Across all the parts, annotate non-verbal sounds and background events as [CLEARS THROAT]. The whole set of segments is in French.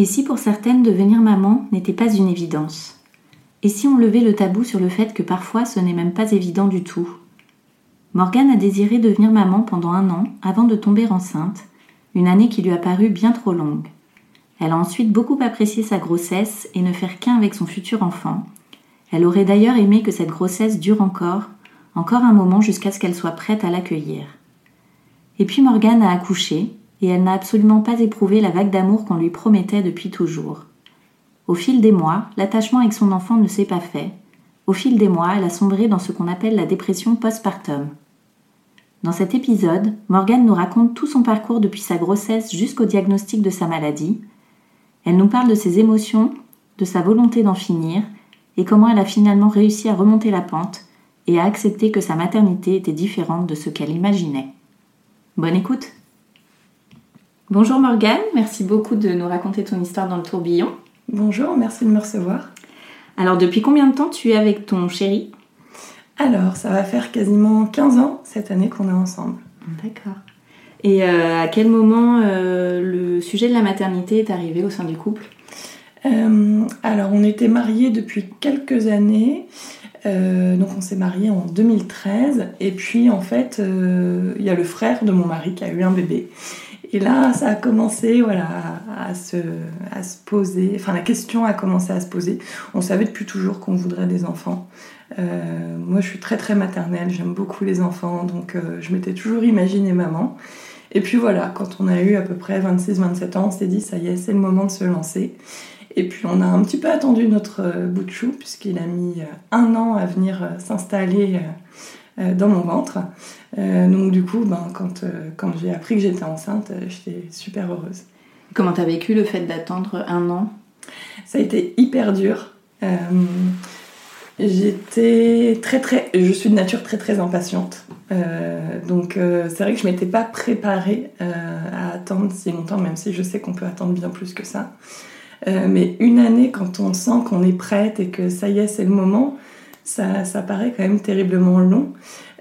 Et si pour certaines devenir maman n'était pas une évidence? Et si on levait le tabou sur le fait que parfois ce n'est même pas évident du tout? Morgane a désiré devenir maman pendant un an avant de tomber enceinte, une année qui lui a paru bien trop longue. Elle a ensuite beaucoup apprécié sa grossesse et ne faire qu'un avec son futur enfant. Elle aurait d'ailleurs aimé que cette grossesse dure encore, encore un moment jusqu'à ce qu'elle soit prête à l'accueillir. Et puis Morgane a accouché, et elle n'a absolument pas éprouvé la vague d'amour qu'on lui promettait depuis toujours. Au fil des mois, l'attachement avec son enfant ne s'est pas fait. Au fil des mois, elle a sombré dans ce qu'on appelle la dépression postpartum. Dans cet épisode, Morgane nous raconte tout son parcours depuis sa grossesse jusqu'au diagnostic de sa maladie. Elle nous parle de ses émotions, de sa volonté d'en finir, et comment elle a finalement réussi à remonter la pente et à accepter que sa maternité était différente de ce qu'elle imaginait. Bonne écoute Bonjour Morgane, merci beaucoup de nous raconter ton histoire dans le tourbillon. Bonjour, merci de me recevoir. Alors depuis combien de temps tu es avec ton chéri? Alors, ça va faire quasiment 15 ans cette année qu'on est ensemble. D'accord. Et euh, à quel moment euh, le sujet de la maternité est arrivé au sein du couple? Euh, alors, on était mariés depuis quelques années. Euh, donc, on s'est mariés en 2013. Et puis, en fait, euh, il y a le frère de mon mari qui a eu un bébé. Et là, ça a commencé à, se, poser. Enfin, la question a commencé à se poser. On savait depuis toujours qu'on voudrait des enfants. Euh, moi, je suis très très maternelle, j'aime beaucoup les enfants, donc euh, je m'étais toujours imaginé maman. Et puis voilà, quand on a eu à peu près 26-27 ans, on s'est dit, ça y est, c'est le moment de se lancer. Et puis on a un petit peu attendu notre euh, bout de chou, puisqu'il a mis un an à venir s'installer dans mon ventre. Euh, donc du coup, ben, quand, euh, quand j'ai appris que j'étais enceinte, euh, j'étais super heureuse. Comment t'as vécu le fait d'attendre un an? Ça a été hyper dur. Euh, J'étais très très, je suis de nature très très impatiente. Euh, donc euh, c'est vrai que je m'étais pas préparée à attendre si longtemps, même si je sais qu'on peut attendre bien plus que ça. Mais une année, quand on sent qu'on est prête et que ça y est, c'est le moment, ça, ça paraît quand même terriblement long.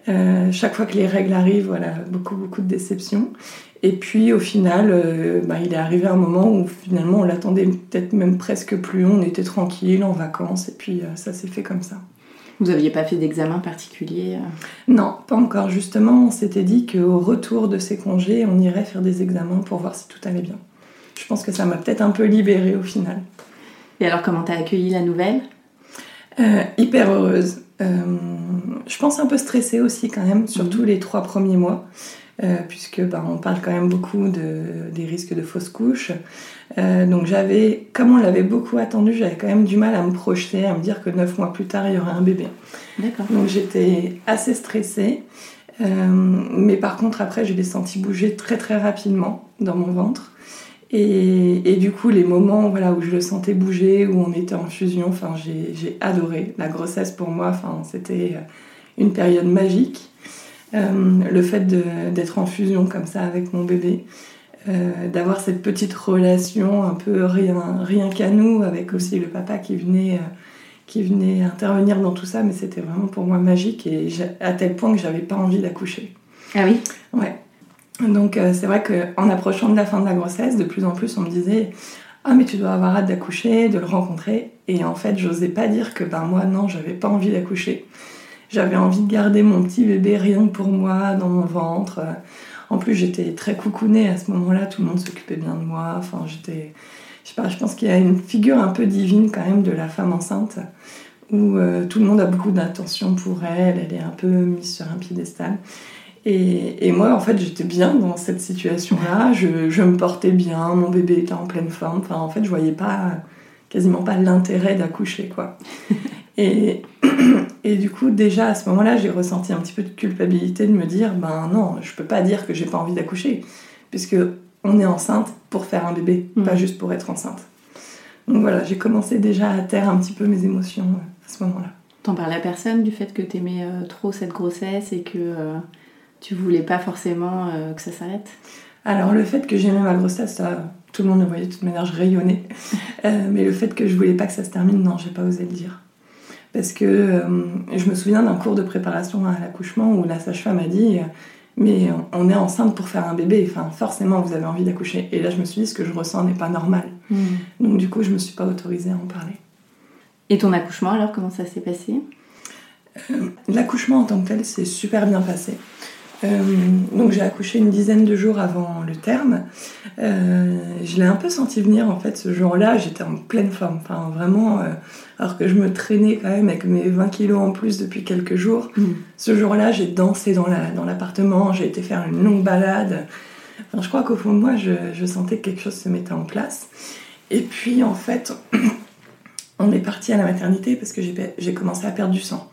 Euh, chaque fois que les règles arrivent, voilà, beaucoup beaucoup de déceptions. Et puis au final, euh, bah, il est arrivé un moment où finalement on l'attendait peut-être même presque plus. On était tranquille en vacances et puis euh, ça s'est fait comme ça. Vous aviez pas fait d'examen particulier euh? Non, pas encore. Justement, on s'était dit qu'au retour de ces congés, on irait faire des examens pour voir si tout allait bien. Je pense que ça m'a peut-être un peu libérée au final. Et alors comment t'as accueilli la nouvelle? Hyper heureuse. Euh, je pense un peu stressée aussi quand même, surtout les trois premiers mois, euh, puisque bah, on parle quand même beaucoup de, des risques de fausses couches. Euh, donc j'avais, comme on l'avait beaucoup attendu, j'avais quand même du mal à me projeter, à me dire que neuf mois plus tard il y aurait un bébé. D'accord. Donc j'étais assez stressée. Euh, mais par contre, après, je l'ai senti bouger très très rapidement dans mon ventre. Et, et du coup, les moments voilà, où je le sentais bouger, où on était en fusion, enfin, j'ai adoré. La grossesse pour moi, enfin, c'était une période magique. Euh, le fait d'être en fusion comme ça avec mon bébé, euh, d'avoir cette petite relation un peu rien, rien qu'à nous, avec aussi le papa qui venait, euh, qui venait intervenir dans tout ça, mais c'était vraiment pour moi magique et à tel point que j'avais pas envie d'accoucher. Ah oui? Ouais. Donc euh, c'est vrai qu'en approchant de la fin de la grossesse, de plus en plus on me disait Ah mais tu dois avoir hâte d'accoucher, de le rencontrer. Et en fait j'osais pas dire que ben moi non, j'avais pas envie d'accoucher. J'avais envie de garder mon petit bébé rien que pour moi dans mon ventre. En plus, j'étais très coucounée à ce moment-là, tout le monde s'occupait bien de moi. Enfin, j'étais. Je sais pas, je pense qu'il y a une figure un peu divine quand même de la femme enceinte où euh, tout le monde a beaucoup d'attention pour elle, elle est un peu mise sur un piédestal. Et, et moi, en fait, j'étais bien dans cette situation-là, je, je, me portais bien, mon bébé était en pleine forme. Enfin, en fait, je voyais pas, quasiment pas l'intérêt d'accoucher, quoi. [LAUGHS] et, [CLEARS THROAT] et du coup, déjà à ce moment-là, j'ai ressenti un petit peu de culpabilité de me dire, ben non, je peux pas dire que j'ai pas envie d'accoucher, puisque on est enceinte pour faire un bébé, pas mmh. juste pour être enceinte. Donc voilà, j'ai commencé déjà à taire un petit peu mes émotions à ce moment-là. T'en parlais à personne du fait que t'aimais euh, trop cette grossesse et que euh, tu voulais pas forcément euh, que ça s'arrête? Alors le fait que j'aimais ma grossesse, ça, tout le monde le voyait de toute manière, je rayonnais. [LAUGHS] mais le fait que je voulais pas que ça se termine, non, j'ai pas osé le dire. Parce que je me souviens d'un cours de préparation à l'accouchement où la sage-femme a dit mais on est enceinte pour faire un bébé, enfin forcément vous avez envie d'accoucher. Et là je me suis dit ce que je ressens n'est pas normal. Hmm. Donc du coup je me suis pas autorisée à en parler. Et ton accouchement alors comment ça s'est passé? Euh, L'accouchement en tant que tel s'est super bien passé. Euh, donc j'ai accouché une dizaine de jours avant le terme. Euh, je l'ai un peu senti venir en fait ce jour-là. J'étais en pleine forme, enfin vraiment. alors que je me traînais quand même avec mes 20 kilos en plus depuis quelques jours. Mm. Ce jour-là, j'ai dansé dans l'appartement. La, dans j'ai été faire une longue balade. Enfin, je crois qu'au fond de moi, je, je, sentais que quelque chose se mettait en place. Et puis en fait, [CLEARS THROAT] on est parti à la maternité parce que j'ai commencé à perdre du sang.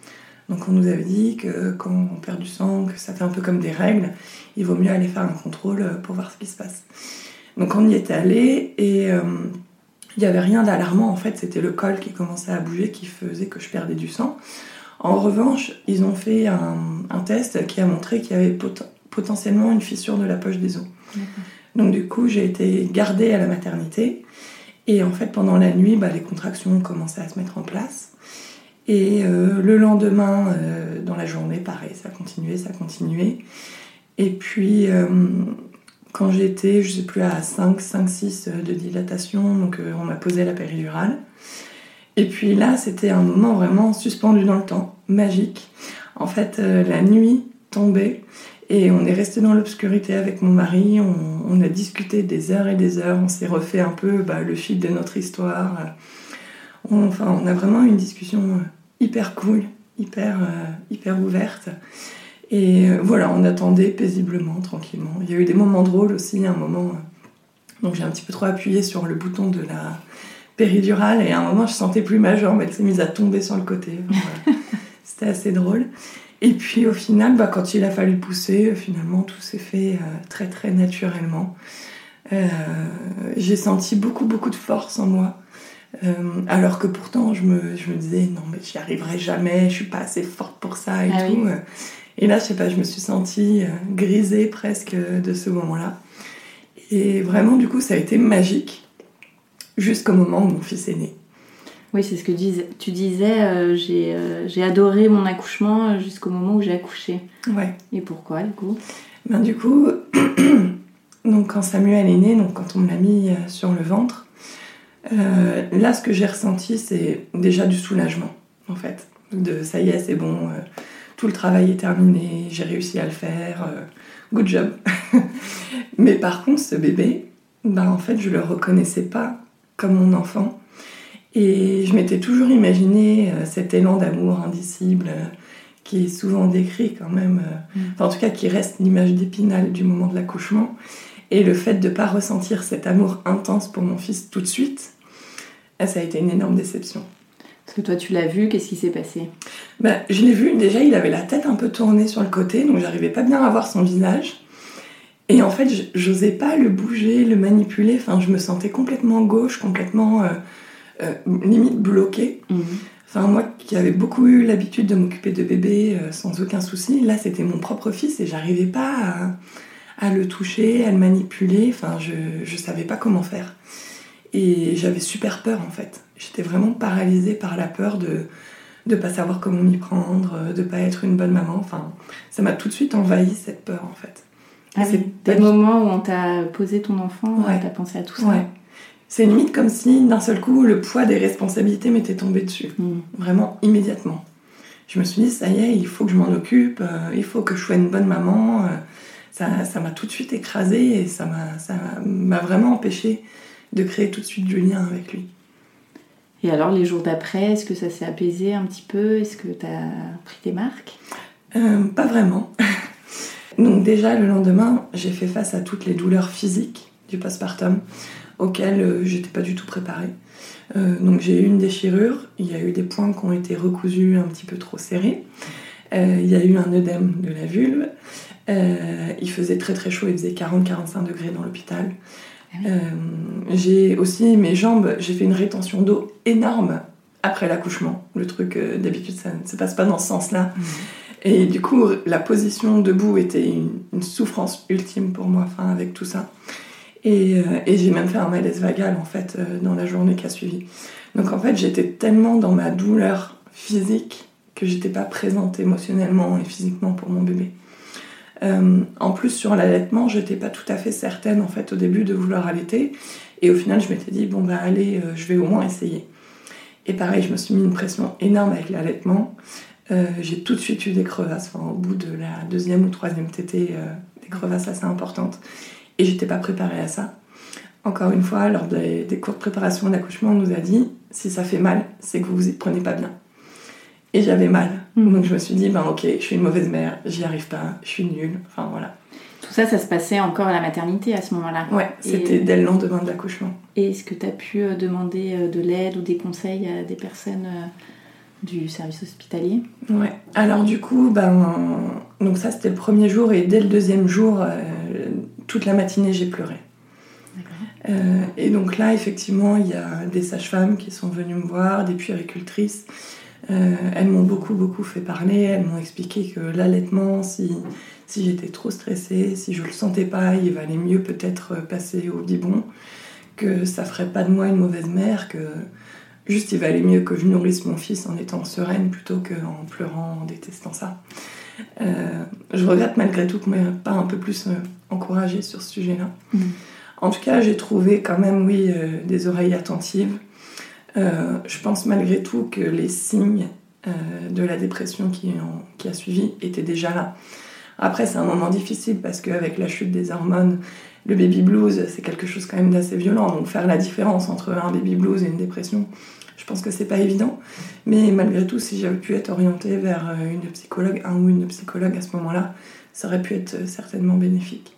Donc on nous avait dit que quand on perd du sang, que ça fait un peu comme des règles, il vaut mieux aller faire un contrôle euh, pour voir ce qui se passe. Donc on y était allé et euh, il n'y avait rien d'alarmant en fait, c'était le col qui commençait à bouger qui faisait que je perdais du sang. En revanche, ils ont fait un, test qui a montré qu'il y avait potentiellement une fissure de la poche des os. Donc du coup, j'ai été gardée à la maternité et en fait pendant la nuit, bah, les contractions ont commencé à se mettre en place. Et euh, le lendemain, euh, dans la journée, pareil, ça continuait, ça continuait. Et puis, euh, quand j'étais, je sais plus, à 5, 5, 6 de dilatation, donc on m'a posé la péridurale. Et puis là, c'était un moment vraiment suspendu dans le temps, magique. En fait, la nuit tombait et on est resté dans l'obscurité avec mon mari. On, a discuté des heures et des heures. On s'est refait un peu bah, le fil de notre histoire. enfin, on a vraiment une discussion hyper cool, hyper, euh, hyper ouverte. Et euh, voilà, on attendait paisiblement, tranquillement. Il y a eu des moments drôles aussi, un moment. Euh, donc j'ai un petit peu trop appuyé sur le bouton de la péridurale et à un moment je sentais plus ma jambe, elle s'est mise à tomber sur le côté. [LAUGHS] C'était assez drôle. Et puis au final, bah, quand il a fallu pousser, finalement tout s'est fait très très naturellement. j'ai senti beaucoup beaucoup de force en moi. Euh, alors que pourtant, je me, je me, disais, non, mais j'y arriverai jamais, je suis pas assez forte pour ça et ah tout. Et là, je sais pas, je me suis sentie euh, grisée presque de ce moment-là. Et vraiment, du coup, ça a été magique jusqu'au moment où mon fils est né. Oui, c'est ce que tu disais. Euh, j'ai adoré mon accouchement jusqu'au moment où j'ai accouché. Ouais. Et pourquoi, du coup? Ben, du coup, [CLEARS THROAT] donc, quand Samuel est né, donc, quand on me l'a mis sur le ventre, euh, là, ce que j'ai ressenti, c'est déjà du soulagement, en fait. De ça y est, c'est bon, euh, tout le travail est terminé, j'ai réussi à le faire, euh, good job. [LAUGHS] Mais par contre, ce bébé, ben, en fait, je le reconnaissais pas comme mon enfant. Et je m'étais toujours imaginé cet élan d'amour indicible qui est souvent décrit quand même, mm. en tout cas qui reste l'image d'épinal du moment de l'accouchement. Et le fait de ne pas ressentir cet amour intense pour mon fils tout de suite, ah, ça a été une énorme déception. Parce que toi, tu l'as vu, qu'est-ce qui s'est passé? Bah, Je l'ai vu, déjà, il avait la tête un peu tournée sur le côté, donc j'arrivais pas bien à voir son visage. Et en fait, j'osais pas le bouger, le manipuler, enfin, je me sentais complètement gauche, complètement euh, euh, limite bloquée. Mhm. Enfin, moi qui avais beaucoup eu l'habitude de m'occuper de bébés euh, sans aucun souci, là, c'était mon propre fils et j'arrivais pas à, à, le toucher, à le manipuler, enfin, je, je savais pas comment faire. Et j'avais super peur en fait. J'étais vraiment paralysée par la peur de ne pas savoir comment m'y prendre, de ne pas être une bonne maman. Enfin, ça m'a tout de suite envahi cette peur en fait. Ah c'est des moments où on t'a posé ton enfant, ouais. t'as pensé à tout ça. Ouais. C'est limite comme si d'un seul coup le poids des responsabilités m'était tombé dessus. Hmm. Vraiment immédiatement. je me suis dit, ça y est, il faut que je m'en occupe, il faut que je sois une bonne maman. ça m'a tout de suite écrasée et ça m'a vraiment empêché de créer tout de suite du lien avec lui. Et alors, les jours d'après, est-ce que ça s'est apaisé un petit peu? Est-ce que tu as pris tes marques? Euh, Pas vraiment. [LAUGHS] Donc déjà, le lendemain, j'ai fait face à toutes les douleurs physiques du postpartum auxquelles euh, j'étais pas du tout préparée. Euh, donc j'ai eu une déchirure, il y a eu des points qui ont été recousus un petit peu trop serrés, il y a eu un œdème de la vulve, il faisait très très chaud, il faisait 40-45 degrés dans l'hôpital. Ah euh, j'ai aussi mes jambes, j'ai fait une rétention d'eau énorme après l'accouchement. Le truc, euh, d'habitude, ça ne se passe pas dans ce sens-là. Mhm. Et du coup, la position debout était une, souffrance ultime pour moi, enfin, avec tout ça. Et, euh, et j'ai même fait un malaise vagal, en fait, dans la journée qui a suivi. Donc, en fait, j'étais tellement dans ma douleur physique que j'étais pas présente émotionnellement et physiquement pour mon bébé. Euh, en plus, sur l'allaitement, j'étais pas tout à fait certaine en fait au début de vouloir allaiter. Et au final, je m'étais dit, bon bah allez, euh, je vais au moins essayer. Et pareil, je me suis mis une pression énorme avec l'allaitement. Euh, j'ai tout de suite eu des crevasses, au bout de la deuxième ou troisième tétée, des crevasses assez importantes. Et j'étais pas préparée à ça. Encore une fois, lors des, des cours de préparation d'accouchement, on nous a dit, si ça fait mal, c'est que vous vous y prenez pas bien. Et j'avais mal. Mm. Donc je me suis dit, ben ok, je suis une mauvaise mère, j'y arrive pas, je suis nulle. Enfin voilà. Tout ça, ça se passait encore à la maternité à ce moment-là Ouais, c'était dès le lendemain de l'accouchement. Et est-ce que tu as pu euh, demander euh, de l'aide ou des conseils à des personnes euh, du service hospitalier? Ouais, alors du coup, ben, donc ça c'était le premier jour et dès le deuxième jour, toute la matinée j'ai pleuré. et donc là, effectivement, il y a des sages-femmes qui sont venues me voir, des puéricultrices euh, elles m'ont beaucoup, beaucoup fait parler. Elles m'ont expliqué que l'allaitement, si, si j'étais trop stressée, si je le sentais pas, il valait mieux peut-être passer au biberon, que ça ferait pas de moi une mauvaise mère, que juste il valait mieux que je nourrisse mon fils en étant sereine plutôt qu'en pleurant, en détestant ça. Euh, je regrette malgré tout qu'on m'ait pas un peu plus euh, encouragée sur ce sujet-là. Mmh. En tout cas, j'ai trouvé quand même, oui, des oreilles attentives. Euh, je pense malgré tout que les signes euh, de la dépression qui, a suivi étaient déjà là. Après, c'est un moment difficile parce qu'avec la chute des hormones, le baby blues, c'est quelque chose quand même d'assez violent. Donc faire la différence entre un baby blues et une dépression, je pense que c'est pas évident. Mais malgré tout, si j'avais pu être orientée vers euh, une psychologue, un ou une psychologue à ce moment-là, ça aurait pu être certainement bénéfique.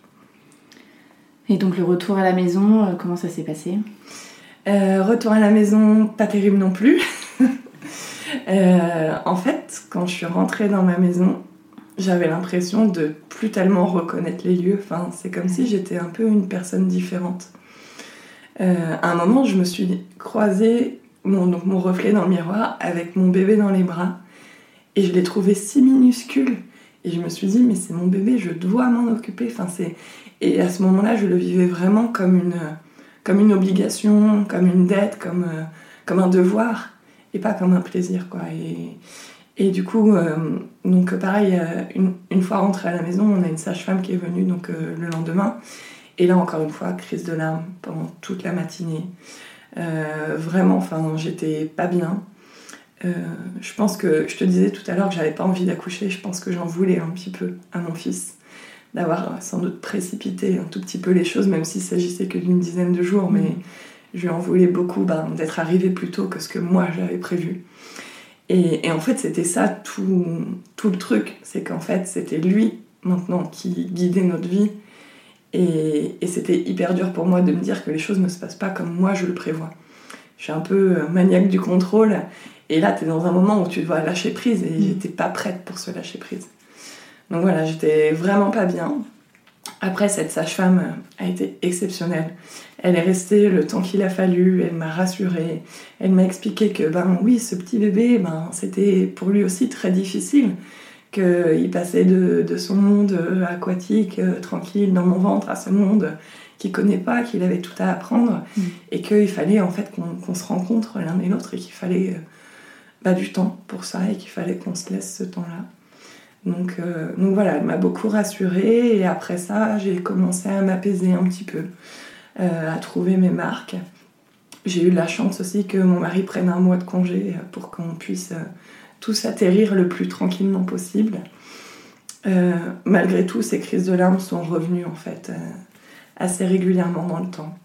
Et donc le retour à la maison, comment ça s'est passé? Euh, retour à la maison, pas terrible non plus. [LAUGHS] Euh, en fait, quand je suis rentrée dans ma maison, j'avais l'impression de plus tellement reconnaître les lieux. Enfin, c'est comme si j'étais un peu une personne différente. Euh, à un moment, je me suis croisée mon, donc mon reflet dans le miroir avec mon bébé dans les bras et je l'ai trouvé si minuscule. Et je me suis dit, mais c'est mon bébé, je dois m'en occuper. Enfin. Et à ce moment-là, je le vivais vraiment comme une comme une obligation, comme une dette, comme, euh, comme un devoir, et pas comme un plaisir. Quoi. Et, et du coup, euh, donc pareil, euh, une, une, fois rentrée à la maison, on a une sage-femme qui est venue donc, le lendemain. Et là, encore une fois, crise de larmes pendant toute la matinée. vraiment, enfin, j'étais pas bien. je pense que, je te disais tout à l'heure que j'avais pas envie d'accoucher, je pense que j'en voulais un petit peu à mon fils d'avoir sans doute précipité un tout petit peu les choses, même s'il s'agissait que d'une dizaine de jours, mais je lui en voulais beaucoup ben, d'être arrivé plus tôt que ce que moi j'avais prévu. Et, en fait, c'était ça tout, tout le truc, c'est qu'en fait, c'était lui maintenant qui guidait notre vie. Et, et c'était hyper dur pour moi de me dire que les choses ne se passent pas comme moi je le prévois. Je suis un peu euh, maniaque du contrôle, et là, tu es dans un moment où tu dois lâcher prise, et j'étais pas prête pour se lâcher prise. Donc voilà, j'étais vraiment pas bien. Après, cette sage-femme a été exceptionnelle. Elle est restée le temps qu'il a fallu, elle m'a rassurée, elle m'a expliqué que, ben oui, ce petit bébé, ben, c'était pour lui aussi très difficile, qu'il passait de, son monde aquatique, euh, tranquille, dans mon ventre, à ce monde qu'il connaît pas, qu'il avait tout à apprendre, mm. et qu'il fallait en fait qu'on se rencontre l'un et l'autre, et qu'il fallait euh, bah, du temps pour ça, et qu'il fallait qu'on se laisse ce temps-là. Donc, euh, donc voilà, elle m'a beaucoup rassurée et après ça, j'ai commencé à m'apaiser un petit peu, euh, à trouver mes marques. J'ai eu la chance aussi que mon mari prenne un mois de congé pour qu'on puisse euh, tous atterrir le plus tranquillement possible. Euh, malgré tout, ces crises de larmes sont revenues en fait assez régulièrement dans le temps.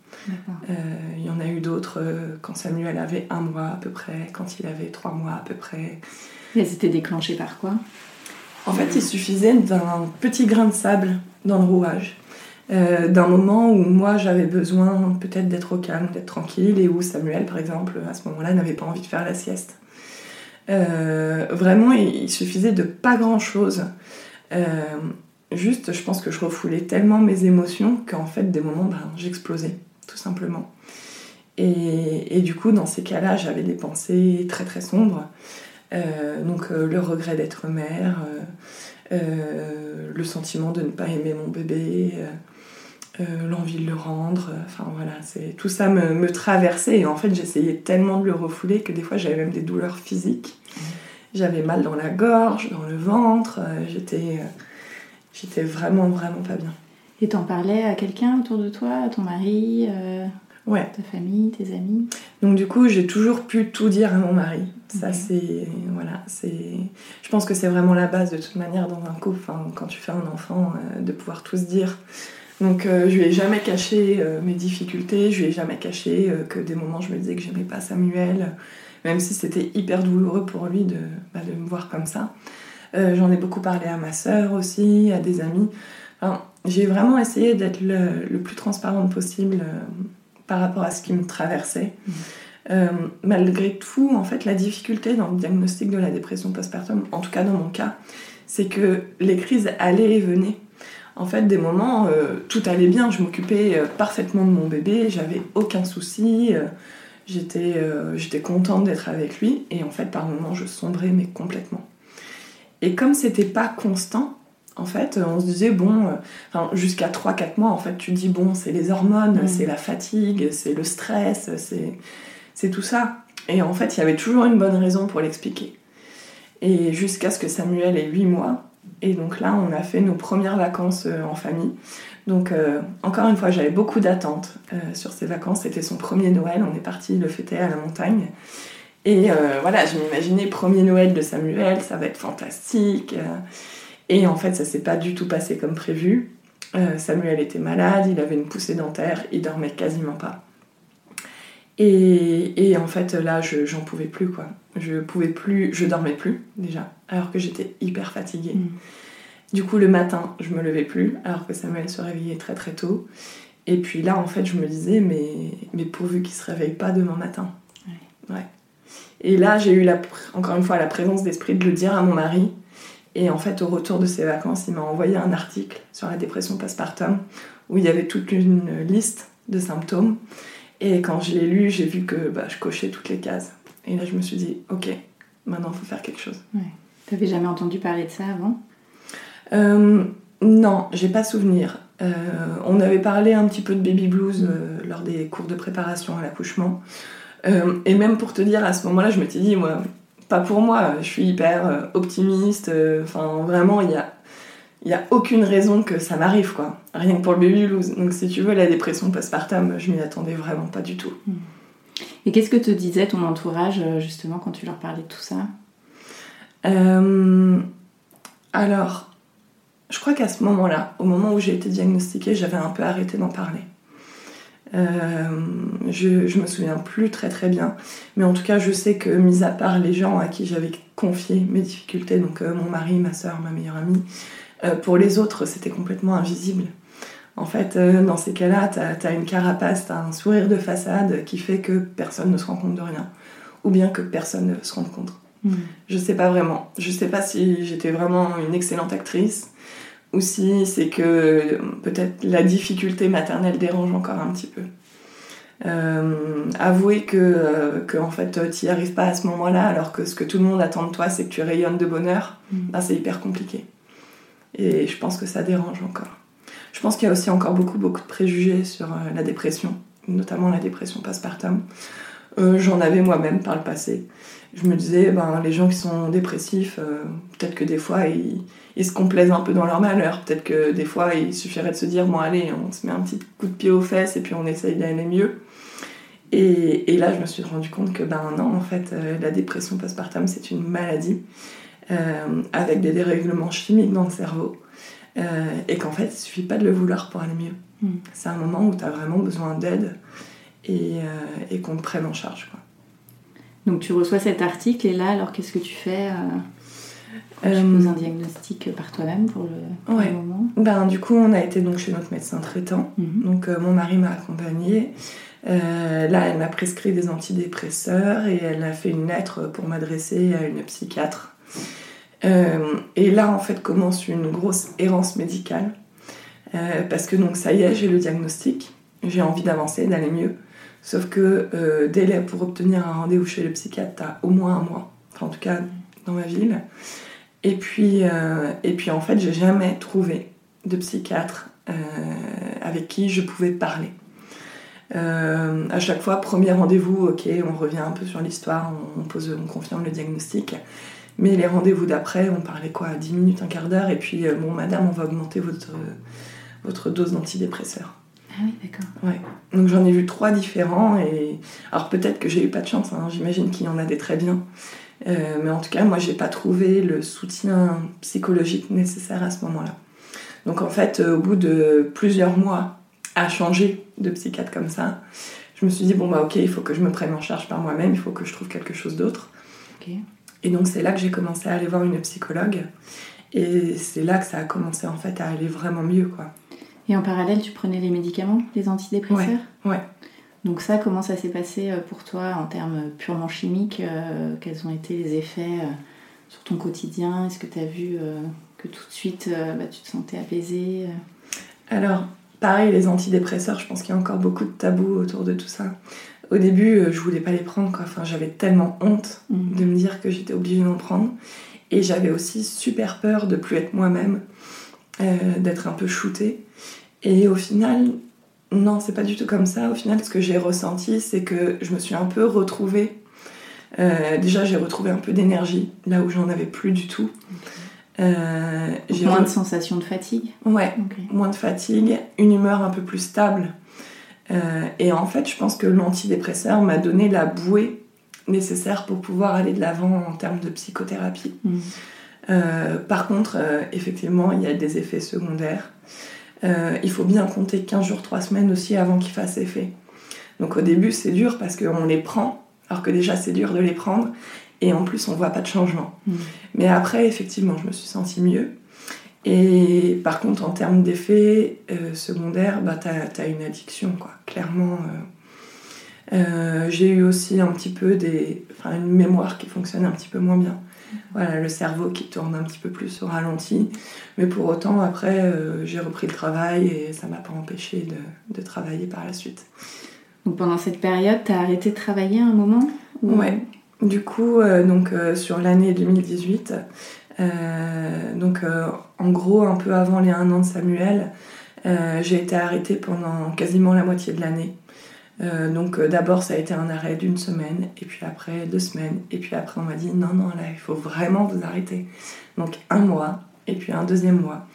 Il y en a eu d'autres quand Samuel avait un mois à peu près, quand il avait trois mois à peu près. Et elles étaient déclenchées par quoi? En fait, il suffisait d'un petit grain de sable dans le rouage. Euh, d'un moment où moi j'avais besoin peut-être d'être au calme, d'être tranquille, et où Samuel, par exemple, à ce moment-là, n'avait pas envie de faire la sieste. Euh, vraiment, il, suffisait de pas grand-chose. Euh, juste, je pense que je refoulais tellement mes émotions qu'en fait, des moments, ben, j'explosais, tout simplement. Et, et, du coup, dans ces cas-là, j'avais des pensées très très sombres. Donc, le regret d'être mère, le sentiment de ne pas aimer mon bébé, euh, l'envie de le rendre. Euh, enfin voilà, c'est tout ça me, me, traversait et en fait j'essayais tellement de le refouler que des fois j'avais même des douleurs physiques. J'avais mal dans la gorge, dans le ventre. Euh, j'étais, j'étais vraiment vraiment pas bien. Et t'en parlais à quelqu'un autour de toi, à ton mari, ouais. ta famille, tes amis? Donc du coup j'ai toujours pu tout dire à mon mari. Ça c'est voilà, c'est. Je pense que c'est vraiment la base de toute manière dans un couple. Quand tu fais un enfant, de pouvoir tout se dire. Donc euh, je lui ai jamais caché euh, mes difficultés, je lui ai jamais caché euh, que des moments je me disais que j'aimais pas Samuel, même si c'était hyper douloureux pour lui de, bah, de me voir comme ça. J'en ai beaucoup parlé à ma sœur aussi, à des amis. j'ai vraiment essayé d'être le, plus transparente possible par rapport à ce qui me traversait. Mmh. Malgré tout, en fait, la difficulté dans le diagnostic de la dépression postpartum, en tout cas dans mon cas, c'est que les crises allaient et venaient en fait, des moments, euh, tout allait bien, je m'occupais euh, parfaitement de mon bébé, j'avais aucun souci, euh, j'étais, j'étais contente d'être avec lui, et en fait, par moments, je sombrais, mais complètement. Et comme c'était pas constant, en fait, on se disait, bon, jusqu'à 3-4 mois, en fait, tu dis, bon, c'est les hormones, mm. c'est la fatigue, c'est le stress, c'est, c'est tout ça. Et en fait, il y avait toujours une bonne raison pour l'expliquer. Et jusqu'à ce que Samuel ait 8 mois, et donc là, on a fait nos premières vacances euh, en famille. Donc euh, encore une fois, j'avais beaucoup d'attentes euh, sur ces vacances. C'était son premier Noël, on est parti le fêter à la montagne. Et voilà, je m'imaginais premier Noël de Samuel, ça va être fantastique. et en fait, ça s'est pas du tout passé comme prévu. Samuel était malade, il avait une poussée dentaire, il dormait quasiment pas. Et, en fait, là, je, j'en pouvais plus, quoi. Je pouvais plus, je dormais plus, déjà, alors que j'étais hyper fatiguée. Mm. Du coup, le matin, je me levais plus, alors que Samuel se réveillait très très tôt. Et puis là, en fait, je me disais, mais, mais pourvu qu'il se réveille pas demain matin. Ouais. Et là, j'ai eu la, encore une fois la présence d'esprit de le dire à mon mari. Et en fait, au retour de ses vacances, il m'a envoyé un article sur la dépression postpartum où il y avait toute une liste de symptômes. Et quand je l'ai lu, j'ai vu que bah, je cochais toutes les cases. Et là, je me suis dit, ok, maintenant, il faut faire quelque chose. Ouais. T'avais jamais entendu parler de ça avant? Euh, Non, j'ai pas souvenir. Euh, on avait parlé un petit peu de baby blues mm. euh, lors des cours de préparation à l'accouchement. Euh, et même pour te dire, à ce moment-là, je me suis dit, moi, pas pour moi, je suis hyper optimiste. Enfin, vraiment, il y a il n'y a aucune raison que ça m'arrive, quoi. Rien que pour le baby blues. Donc, si tu veux, la dépression postpartum, je m'y attendais vraiment pas du tout. Et qu'est-ce que te disait ton entourage, euh, justement, quand tu leur parlais de tout ça? Euh, Alors, je crois qu'à ce moment-là, au moment où j'ai été diagnostiquée, j'avais un peu arrêté d'en parler. Euh, je, je me souviens plus très très bien, mais en tout cas, je sais que, mis à part les gens à qui j'avais confié mes difficultés, donc mon mari, ma soeur, ma meilleure amie, pour les autres, c'était complètement invisible. En fait, euh, dans ces cas-là, tu as, une carapace, tu as un sourire de façade qui fait que personne ne se rend compte de rien. Ou bien que personne ne se rend compte. Hmm. Je sais pas vraiment. Je sais pas si j'étais vraiment une excellente actrice ou si c'est que peut-être la difficulté maternelle dérange encore un petit peu. Euh, avouer que, que en fait tu n'y arrives pas à ce moment-là alors que ce que tout le monde attend de toi c'est que tu rayonnes de bonheur, hmm. ben, c'est hyper compliqué. Et je pense que ça dérange encore. Je pense qu'il y a aussi encore beaucoup, beaucoup de préjugés sur euh, la dépression, notamment la dépression postpartum. Euh, J'en avais moi-même par le passé. Je me disais, ben, les gens qui sont dépressifs, euh, peut-être que des fois, ils, se complaisent un peu dans leur malheur. Peut-être que des fois, il suffirait de se dire, bon, allez, on se met un petit coup de pied aux fesses et puis on essaye d'aller mieux. Et, là, je me suis rendu compte que, ben non, en fait, euh, la dépression postpartum, c'est une maladie avec des dérèglements chimiques dans le cerveau. et qu'en fait, il suffit pas de le vouloir pour aller mieux. Mm. C'est un moment où tu as vraiment besoin d'aide et, et qu'on te prenne en charge. Quoi. Donc tu reçois cet article et là, alors qu'est-ce que tu fais tu poses un diagnostic par toi-même pour, le, moment? Ben, Du coup, on a été donc chez notre médecin traitant. Mhm. Donc mon mari m'a accompagnée. Euh, là, elle m'a prescrit des antidépresseurs et elle a fait une lettre pour m'adresser à une psychiatre. Euh, et là, en fait, commence une grosse errance médicale. Euh, parce que donc ça y est, j'ai le diagnostic, j'ai envie d'avancer, d'aller mieux. Sauf que délai pour obtenir un rendez-vous chez le psychiatre, t'as au moins un mois. En tout cas, dans ma ville. Et puis, et puis en fait, j'ai jamais trouvé de psychiatre avec qui je pouvais parler. Euh, à chaque fois, premier rendez-vous, ok, on revient un peu sur l'histoire, on confirme le diagnostic. Mais les rendez-vous d'après, on parlait quoi 10 minutes, un quart d'heure, et puis euh, bon, madame, on va augmenter votre, votre dose d'antidépresseur. Ah oui, d'accord. Ouais. Donc j'en ai vu trois différents, et alors peut-être que j'ai eu pas de chance, hein. j'imagine qu'il y en a des très bien. Euh, mais en tout cas, moi, j'ai pas trouvé le soutien psychologique nécessaire à ce moment-là. Donc en fait, au bout de plusieurs mois à changer de psychiatre comme ça. Je me suis dit, bon, bah ok, il faut que je me prenne en charge par moi-même, il faut que je trouve quelque chose d'autre. Et donc, c'est là que j'ai commencé à aller voir une psychologue. Et c'est là que ça a commencé en fait à aller vraiment mieux, quoi. Et en parallèle, tu prenais les médicaments, les antidépresseurs? Ouais. Donc ça, comment ça s'est passé euh, pour toi en termes purement chimiques euh, Quels ont été les effets euh, sur ton quotidien? Est-ce que tu as vu que tout de suite, bah, tu te sentais apaisée Alors, Pareil, les antidépresseurs, je pense qu'il y a encore beaucoup de tabous autour de tout ça. Au début, euh, je voulais pas les prendre, quoi. Enfin, j'avais tellement honte mhm. de me dire que j'étais obligée d'en prendre. Et j'avais aussi super peur de plus être moi-même, euh, d'être un peu shootée. Et au final, non, c'est pas du tout comme ça. Au final, ce que j'ai ressenti, c'est que je me suis un peu retrouvée. Euh, déjà, j'ai retrouvé un peu d'énergie là où j'en avais plus du tout. Euh, j'ai moins de sensation de fatigue Ouais, moins de fatigue, une humeur un peu plus stable. Euh, et en fait, je pense que l'antidépresseur m'a donné la bouée nécessaire pour pouvoir aller de l'avant en termes de psychothérapie. Mm. Euh, par contre, effectivement, il y a des effets secondaires. il faut bien compter 15 jours, 3 semaines aussi avant qu'ils fassent effet. Donc au début, c'est dur parce qu'on les prend, alors que déjà c'est dur de les prendre et en plus on voit pas de changement. Mm. Mais après, effectivement, je me suis sentie mieux. Et par contre, en termes d'effets euh, secondaires, bah, tu as, une addiction, quoi. Clairement, euh, euh, j'ai eu aussi un petit peu des, une mémoire qui fonctionne un petit peu moins bien. Voilà, le cerveau qui tourne un petit peu plus au ralenti. Mais pour autant, après, j'ai repris le travail et ça m'a pas empêché de, de, travailler par la suite. Donc pendant cette période, tu as arrêté de travailler un moment Ouais. Du coup, donc, sur l'année 2018, euh, donc, en gros, un peu avant les 1 an de Samuel, j'ai été arrêtée pendant quasiment la moitié de l'année. donc d'abord ça a été un arrêt d'une semaine, et puis après deux semaines, et puis après on m'a dit non, non, là il faut vraiment vous arrêter. Donc un mois, et puis un deuxième mois.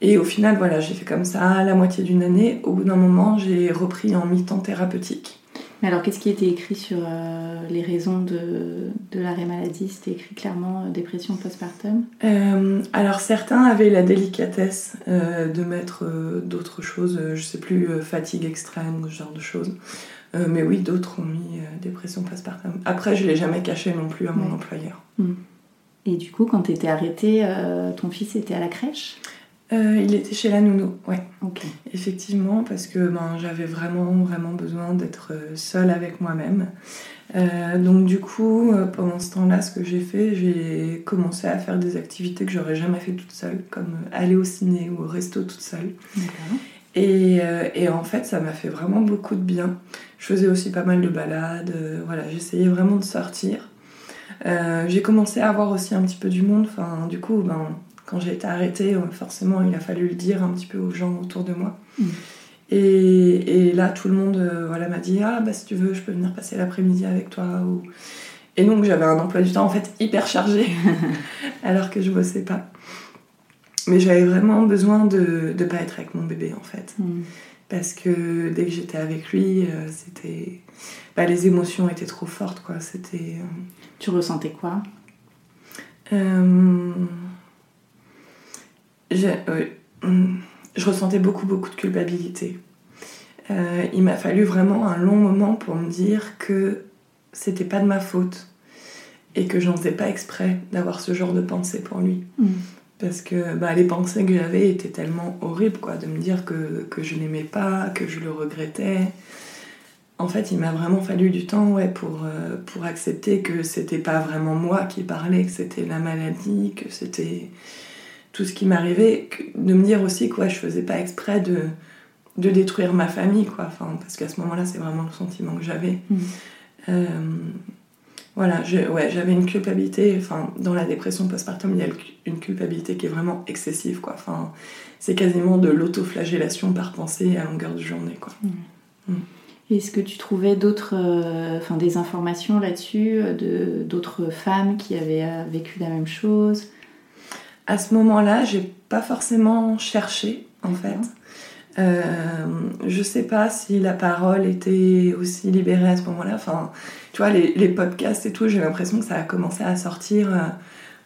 Et au final, voilà, j'ai fait comme ça la moitié d'une année. Au bout d'un moment, j'ai repris en mi-temps thérapeutique. Mais alors, qu'est-ce qui était écrit sur euh, les raisons de, de l'arrêt maladie? C'était écrit clairement euh, dépression postpartum? Euh, Alors, certains avaient la délicatesse de mettre d'autres choses, je sais plus, fatigue extrême, ce genre de choses. mais oui, d'autres ont mis dépression postpartum. Après, je ne l'ai jamais caché non plus à mon employeur. Hmm. Et du coup, quand tu étais arrêtée, ton fils était à la crèche? Euh, il était chez la nounou, ouais. Effectivement, parce que ben, j'avais vraiment, vraiment besoin d'être euh, seule avec moi-même. Euh, donc du coup, pendant ce temps-là, ce que j'ai fait, j'ai commencé à faire des activités que j'aurais jamais fait toute seule, comme aller au ciné ou au resto toute seule. Et, et, en fait, ça m'a fait vraiment beaucoup de bien. Je faisais aussi pas mal de balades, voilà, j'essayais vraiment de sortir. j'ai commencé à avoir aussi un petit peu du monde, enfin, du coup, ben quand j'ai été arrêtée, euh, forcément, il a fallu le dire un petit peu aux gens autour de moi. Mm. Et, et, là, tout le monde euh, voilà, m'a dit Ah, bah si tu veux, je peux venir passer l'après-midi avec toi. Ou... Et donc, j'avais un emploi du temps en fait hyper chargé, [LAUGHS] alors que je bossais pas. mais j'avais vraiment besoin de ne pas être avec mon bébé en fait. Mm. Parce que dès que j'étais avec lui, euh, c'était. Bah, les émotions étaient trop fortes quoi. C'était. euh, Tu ressentais quoi? Je, hum, je ressentais beaucoup, beaucoup de culpabilité. Euh, il m'a fallu vraiment un long moment pour me dire que c'était pas de ma faute et que j'en faisais pas exprès d'avoir ce genre de pensée pour lui. Mm. Parce que bah, les pensées que j'avais étaient tellement horribles, quoi, de me dire que, que je l'aimais pas, que je le regrettais. En fait, il m'a vraiment fallu du temps ouais, pour, euh, pour accepter que c'était pas vraiment moi qui parlais, que c'était la maladie, que c'était tout ce qui m'arrivait. De me dire aussi que ouais, je faisais pas exprès de, de détruire ma famille, quoi. Enfin, parce qu'à ce moment-là, c'est vraiment le sentiment que j'avais. Mm. Euh, voilà, je- ouais, j'avais une culpabilité. Enfin, dans la dépression postpartum, il y a une culpabilité qui est vraiment excessive, quoi. Enfin, c'est quasiment de l'autoflagellation par pensée à longueur de journée, quoi. Est-ce que tu trouvais d'autres, euh, enfin des informations là-dessus de d'autres femmes qui avaient euh, vécu la même chose? À ce moment-là, j'ai pas forcément cherché, en fait. Euh, je sais pas si la parole était aussi libérée à ce moment-là. Enfin, tu vois, les, les podcasts et tout, j'ai l'impression que ça a commencé à sortir euh,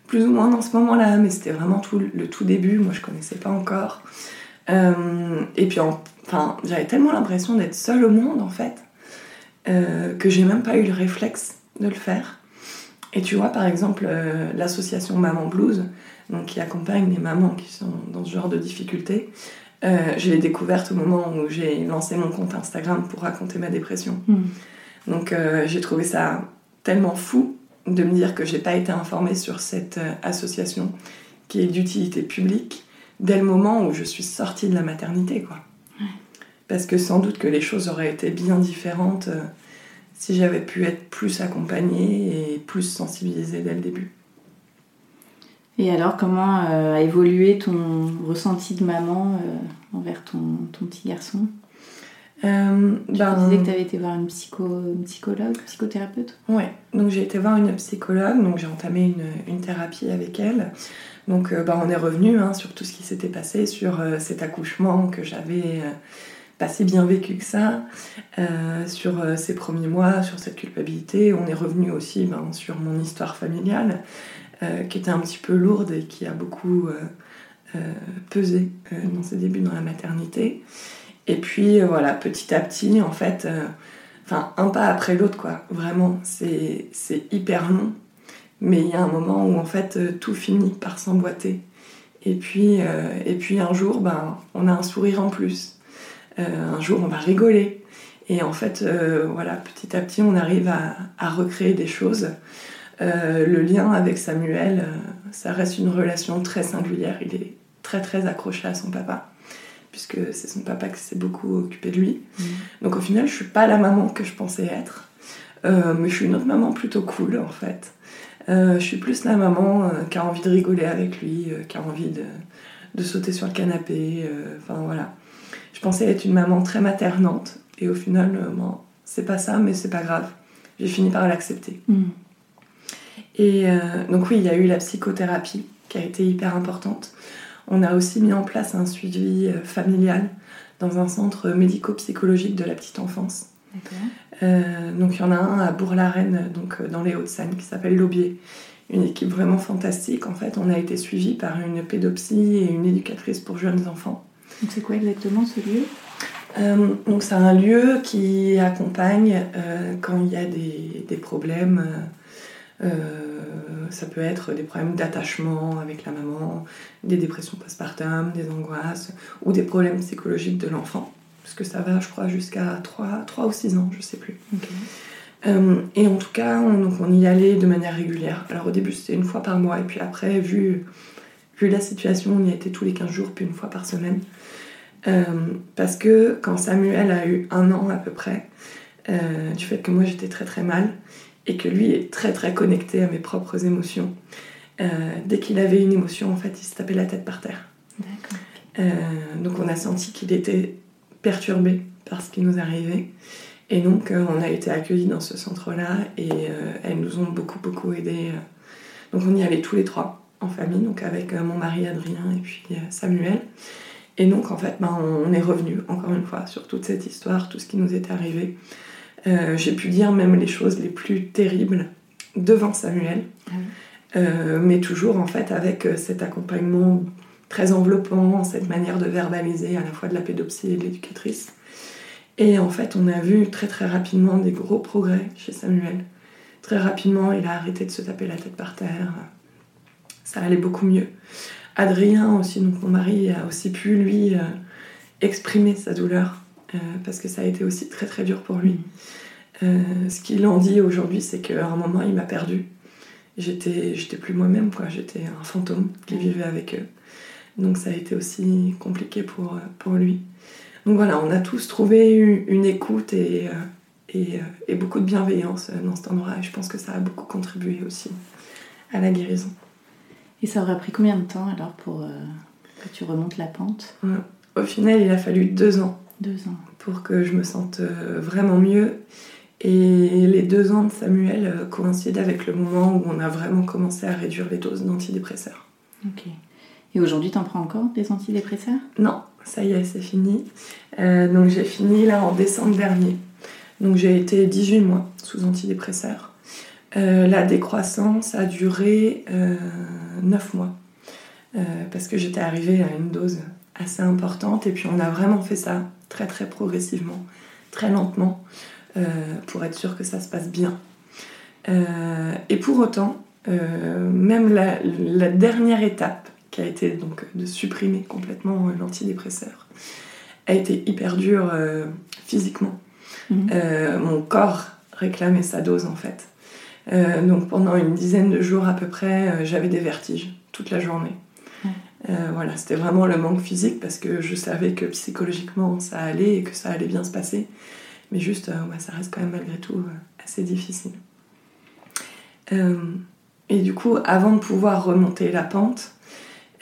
plus ou moins dans ce moment-là, mais c'était vraiment tout, le tout début. Moi, je connaissais pas encore. Euh, et puis, en- enfin, j'avais tellement l'impression d'être seule au monde, en fait, que j'ai même pas eu le réflexe de le faire. Et tu vois, par exemple, l'association Maman Blues, donc, qui accompagne les mamans qui sont dans ce genre de difficultés, euh, je l'ai découverte au moment où j'ai lancé mon compte Instagram pour raconter ma dépression. Mm. Donc euh, j'ai trouvé ça tellement fou de me dire que j'ai pas été informée sur cette euh, association qui est d'utilité publique dès le moment où je suis sortie de la maternité, quoi. Parce que sans doute que les choses auraient été bien différentes euh, si j'avais pu être plus accompagnée et plus sensibilisée dès le début. Et alors, comment euh, a évolué ton ressenti de maman euh, envers ton, ton petit garçon? Euh, Tu ben, disais que tu avais été voir une, psycho, une psychologue, psychothérapeute? Ouais, donc j'ai été voir une psychologue, donc j'ai entamé une, une thérapie avec elle. Donc bah, on est revenu hein, sur tout ce qui s'était passé, sur euh, cet accouchement que j'avais euh, pas si bien vécu que ça, euh, sur euh, ces premiers mois, sur cette culpabilité. On est revenu aussi ben, sur mon histoire familiale, euh, qui était un petit peu lourde et qui a beaucoup pesé dans ses débuts dans la maternité. Et puis voilà, petit à petit, en fait, un pas après l'autre, quoi. Vraiment, c'est hyper long. Mais il y a un moment où en fait tout finit par s'emboîter. Et puis, et puis un jour, ben, on a un sourire en plus. Euh, un jour, on va rigoler. Et en fait, euh, voilà, petit à petit, on arrive à, à recréer des choses. Euh, le lien avec Samuel, euh, ça reste une relation très singulière. Il est très très accroché à son papa, puisque c'est son papa qui s'est beaucoup occupé de lui. Donc au final, je suis pas la maman que je pensais être, mais je suis une autre maman plutôt cool en fait. Je suis plus la maman qui a envie de rigoler avec lui, qui a envie de, de sauter sur le canapé. Enfin voilà. Pensais être une maman très maternante, et au final, euh, bon, c'est pas ça, mais c'est pas grave. J'ai fini par l'accepter. Mm. Et euh, donc oui, il y a eu la psychothérapie qui a été hyper importante. On a aussi mis en place un suivi euh, familial dans un centre médico-psychologique de la petite enfance. Euh, donc il y en a un à Bourg-la-Reine, donc dans les Hauts-de-Seine, qui s'appelle l'Aubier. Une équipe vraiment fantastique. En fait, on a été suivi par une pédopsie et une éducatrice pour jeunes enfants. C'est quoi exactement ce lieu? Euh, donc c'est un lieu qui accompagne euh, quand il y a des, des problèmes. euh, ça peut être des problèmes d'attachement avec la maman, des dépressions postpartum, des angoisses ou des problèmes psychologiques de l'enfant. Parce que ça va, je crois, jusqu'à 3, 3 ou 6 ans, je sais plus. Et en tout cas, on, donc on y allait de manière régulière. Alors au début, c'était une fois par mois, et puis après, vu, vu la situation, on y était tous les 15 jours, puis une fois par semaine. Euh, parce que quand Samuel a eu un an à peu près, euh, du fait que moi j'étais très très mal, et que lui est très très connecté à mes propres émotions, euh, dès qu'il avait une émotion, en fait, il se tapait la tête par terre. Donc on a senti qu'il était perturbé par ce qui nous arrivait. Et donc on a été accueillis dans ce centre-là et elles nous ont beaucoup beaucoup aidés. Donc on y allait tous les trois en famille, donc avec euh, mon mari Adrien et puis euh, Samuel. Et donc en fait, ben, on est revenu encore une fois sur toute cette histoire, tout ce qui nous est arrivé. Euh, J'ai pu dire même les choses les plus terribles devant Samuel, euh, mais toujours en fait avec cet accompagnement très enveloppant, cette manière de verbaliser à la fois de la pédopsie et de l'éducatrice. Et en fait, on a vu très très rapidement des gros progrès chez Samuel. Très rapidement, il a arrêté de se taper la tête par terre. Ça allait beaucoup mieux. Adrien aussi, donc mon mari, a aussi pu lui euh, exprimer sa douleur euh, parce que ça a été aussi très très dur pour lui. Euh, ce qu'il en dit aujourd'hui, c'est qu'à un moment, il m'a perdu. J'étais, j'étais plus moi-même, quoi. J'étais un fantôme qui vivait avec eux. Donc ça a été aussi compliqué pour, pour lui. Donc voilà, on a tous trouvé une, écoute et, et, et beaucoup de bienveillance dans cet endroit. Et je pense que ça a beaucoup contribué aussi à la guérison. Et ça aurait pris combien de temps alors pour euh, que tu remontes la pente? Ouais. Au final, il a fallu deux ans Deux ans. pour que je me sente euh, vraiment mieux. Et les deux ans de Samuel euh, coïncident avec le moment où on a vraiment commencé à réduire les doses d'antidépresseurs. Ok. Et aujourd'hui, t'en prends encore des antidépresseurs? Non, ça y est, c'est fini. Euh, donc j'ai fini là en décembre dernier. Donc j'ai été 18 mois sous antidépresseurs. Euh, la décroissance a duré euh, 9 mois. Euh, parce que j'étais arrivée à une dose assez importante et puis on a vraiment fait ça très très progressivement, très lentement, euh, pour être sûr que ça se passe bien. Et pour autant, même la, la dernière étape qui a été donc de supprimer complètement l'antidépresseur a été hyper dure physiquement. Euh, mon corps réclamait sa dose en fait. Euh, donc pendant une dizaine de jours à peu près, euh, j'avais des vertiges toute la journée. Ouais. Euh, voilà, c'était vraiment le manque physique parce que je savais que psychologiquement ça allait et que ça allait bien se passer. Mais juste, ouais, ça reste quand même malgré tout assez difficile. Et du coup, avant de pouvoir remonter la pente,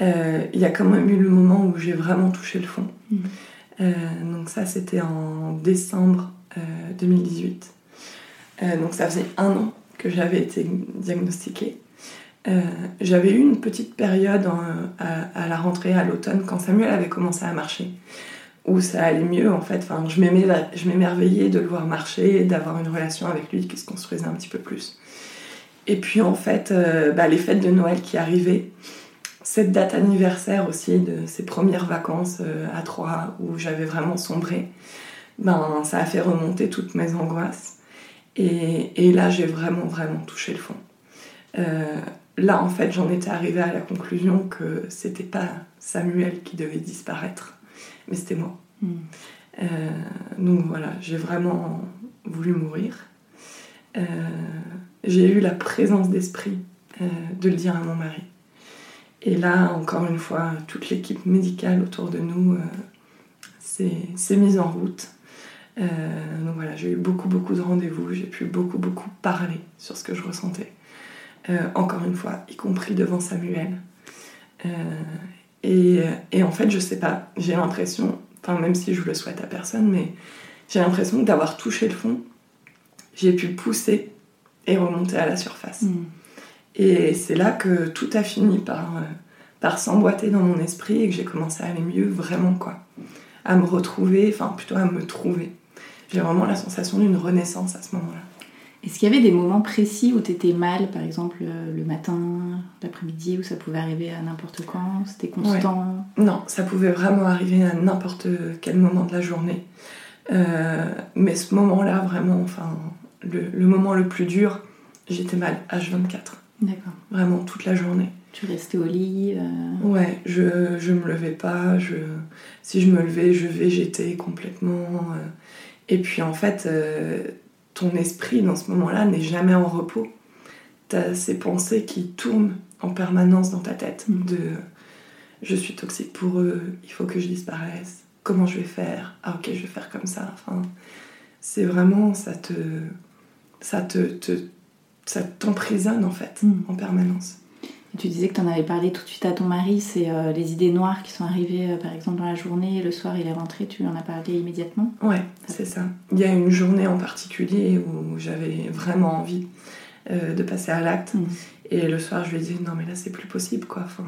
il y a quand même eu le moment où j'ai vraiment touché le fond. Euh, donc ça, c'était en décembre euh, 2018. Euh, donc ça faisait un an que j'avais été diagnostiquée. Euh, j'avais eu une petite période à, la rentrée, à l'automne, quand Samuel avait commencé à marcher, où ça allait mieux en fait. Enfin, je m'émerveillais de le voir marcher d'avoir une relation avec lui qui se construisait un petit peu plus. Et puis en fait, euh, bah, les fêtes de Noël qui arrivaient, cette date anniversaire aussi de ces premières vacances euh, à Troyes où j'avais vraiment sombré, ben, ça a fait remonter toutes mes angoisses. Et, et là, j'ai vraiment, vraiment touché le fond. Euh, là, en fait, j'en étais arrivée à la conclusion que c'était pas Samuel qui devait disparaître, mais c'était moi. Mhm. Euh, donc voilà, j'ai vraiment voulu mourir. Euh, j'ai eu la présence d'esprit de le dire à mon mari. Et là, encore une fois, toute l'équipe médicale autour de nous s'est mise en route. Euh, donc voilà, j'ai eu beaucoup, beaucoup de rendez-vous, j'ai pu beaucoup, beaucoup parler sur ce que je ressentais. Euh, encore une fois, y compris devant Samuel. Euh, et, et en fait, je sais pas, j'ai l'impression, enfin même si je le souhaite à personne, mais j'ai l'impression que d'avoir touché le fond, j'ai pu pousser et remonter à la surface. Mhm. Et c'est là que tout a fini par, par s'emboîter dans mon esprit et que j'ai commencé à aller mieux, vraiment quoi. À me retrouver, enfin plutôt à me trouver. J'ai vraiment la sensation d'une renaissance à ce moment-là. Est-ce qu'il y avait des moments précis où tu étais mal, par exemple euh, le matin, l'après-midi, où ça pouvait arriver à n'importe quand C'était constant? Non, ça pouvait vraiment arriver à n'importe quel moment de la journée. Euh, mais ce moment-là, vraiment, enfin, le, le moment le plus dur, j'étais mal H24. D'accord. Vraiment toute la journée. Tu restais au lit euh, Ouais, je, je me levais pas, je, si je me levais, je végétais complètement. euh, et puis en fait, euh, ton esprit dans ce moment-là n'est jamais en repos. T'as ces pensées qui tournent en permanence dans ta tête Mhm. de je suis toxique pour eux, il faut que je disparaisse, comment je vais faire? Ah ok, je vais faire comme ça. Enfin, c'est vraiment, ça te. ça te. te- ça t'emprisonne en fait, Mhm. en permanence. Et tu disais que tu en avais parlé tout de suite à ton mari, c'est euh, les idées noires qui sont arrivées euh, par exemple dans la journée, et le soir il est rentré, tu lui en as parlé immédiatement? Ouais, c'est ça. Il y a une journée en particulier où j'avais vraiment envie euh, de passer à l'acte. Mhm. Et le soir, je lui ai dit non, mais là, c'est plus possible, quoi. Enfin,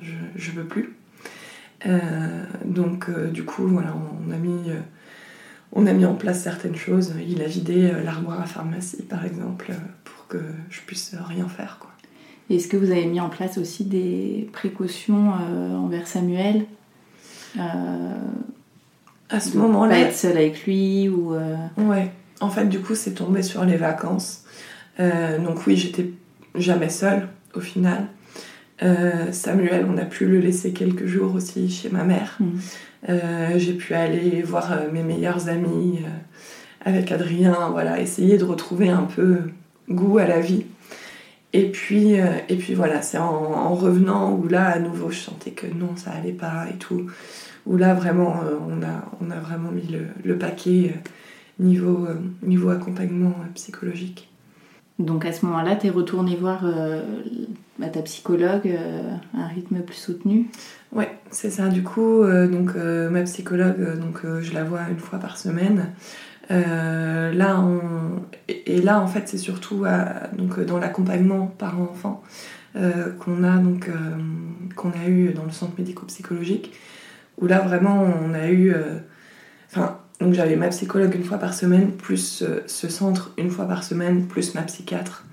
je, je veux plus. Donc, du coup, voilà, on a mis. on a mis en place certaines choses. Il a vidé l'armoire à pharmacie, par exemple, pour que je puisse rien faire. Quoi. Est-ce que vous avez mis en place aussi des précautions euh, envers Samuel euh, À ce moment-là, être seul avec lui ou. euh, Ouais, en fait, du coup, c'est tombé sur les vacances. Donc, oui, j'étais jamais seule au final. Samuel, on a pu le laisser quelques jours aussi chez ma mère. Euh, J'ai pu aller voir mes meilleurs amis euh, avec Adrien, voilà, essayer de retrouver un peu goût à la vie. Et puis, euh, et puis voilà, c'est en, en revenant où là, à nouveau, je sentais que non, ça allait pas et tout. Où là, vraiment, euh, on, a, on a vraiment mis le, le paquet euh, niveau, niveau accompagnement psychologique. Donc à ce moment-là, tu es retourné voir bah, ta psychologue à un rythme plus soutenu? Ouais, c'est ça. Du coup, donc ma psychologue, donc je la vois une fois par semaine. Euh, là, et, là, en fait, c'est surtout donc euh, dans l'accompagnement parent-enfant euh, qu'on a donc qu'on a eu dans le centre médico-psychologique, où là vraiment on a eu, enfin, donc j'avais ma psychologue une fois par semaine plus ce centre une fois par semaine plus ma psychiatre.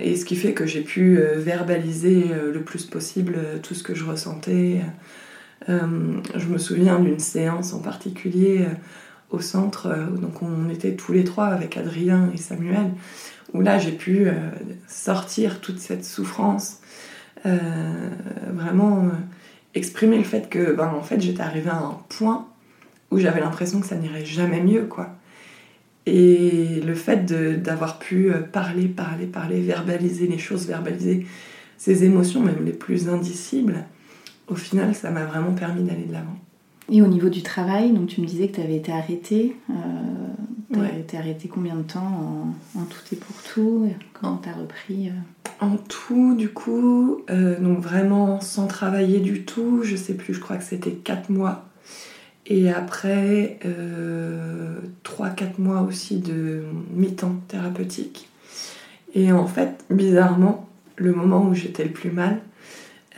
Et ce qui fait que j'ai pu verbaliser le plus possible tout ce que je ressentais. Je me souviens d'une séance en particulier au centre, euh, donc on était tous les trois avec Adrien et Samuel, où là j'ai pu euh, sortir toute cette souffrance, euh, vraiment exprimer le fait que ben, en fait j'étais arrivée à un point où j'avais l'impression que ça n'irait jamais mieux quoi. Et le fait d'avoir pu parler, parler, parler, verbaliser les choses, verbaliser ses émotions, même les plus indicibles, au final, ça m'a vraiment permis d'aller de l'avant. Et au niveau du travail, donc tu me disais que tu avais été arrêtée. Euh, tu Ouais. été arrêtée combien de temps en, en tout et pour tout et Quand tu as repris euh, En tout, du coup, euh, donc vraiment sans travailler du tout, je sais plus, je crois que c'était 4 mois. Et après, 3-4 mois aussi de mi-temps thérapeutique. Et en fait, bizarrement, le moment où j'étais le plus mal,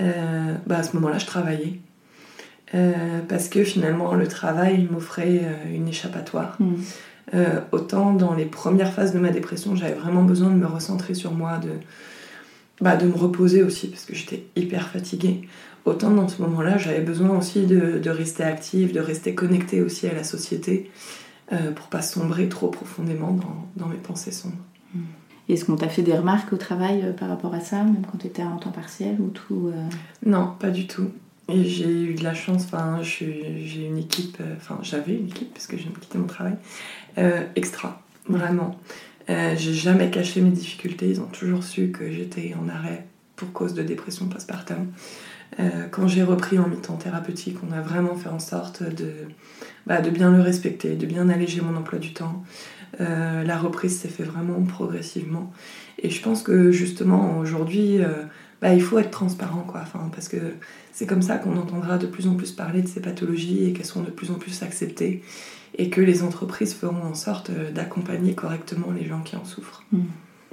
euh, bah à ce moment-là, je travaillais. Euh, parce que finalement, le travail m'offrait euh, une échappatoire. hmm. Euh, autant dans les premières phases de ma dépression, j'avais vraiment besoin de me recentrer sur moi, de, bah, de me reposer aussi, parce que j'étais hyper fatiguée. Autant dans ce moment-là, j'avais besoin aussi de, de rester active, de rester connectée aussi à la société, pour pas sombrer trop profondément dans, dans mes pensées sombres. Est-ce qu'on t'a fait des remarques au travail par rapport à ça, même quand tu étais en temps partiel ou tout euh, Non, pas du tout. Et j'ai eu de la chance, enfin, j'ai une équipe, euh, enfin, j'avais une équipe, parce que de quitter mon travail, euh, extra, vraiment. Euh, j'ai jamais caché mes difficultés, ils ont toujours su que j'étais en arrêt pour cause de dépression postpartum. Euh, quand j'ai repris en mi-temps thérapeutique, on a vraiment fait en sorte de, bah, de bien le respecter, de bien alléger mon emploi du temps. La reprise s'est fait vraiment progressivement. Et je pense que justement, aujourd'hui, bah, il faut être transparent, quoi. Enfin, parce que c'est comme ça qu'on entendra de plus en plus parler de ces pathologies et qu'elles seront de plus en plus acceptées et que les entreprises feront en sorte euh, d'accompagner correctement les gens qui en souffrent.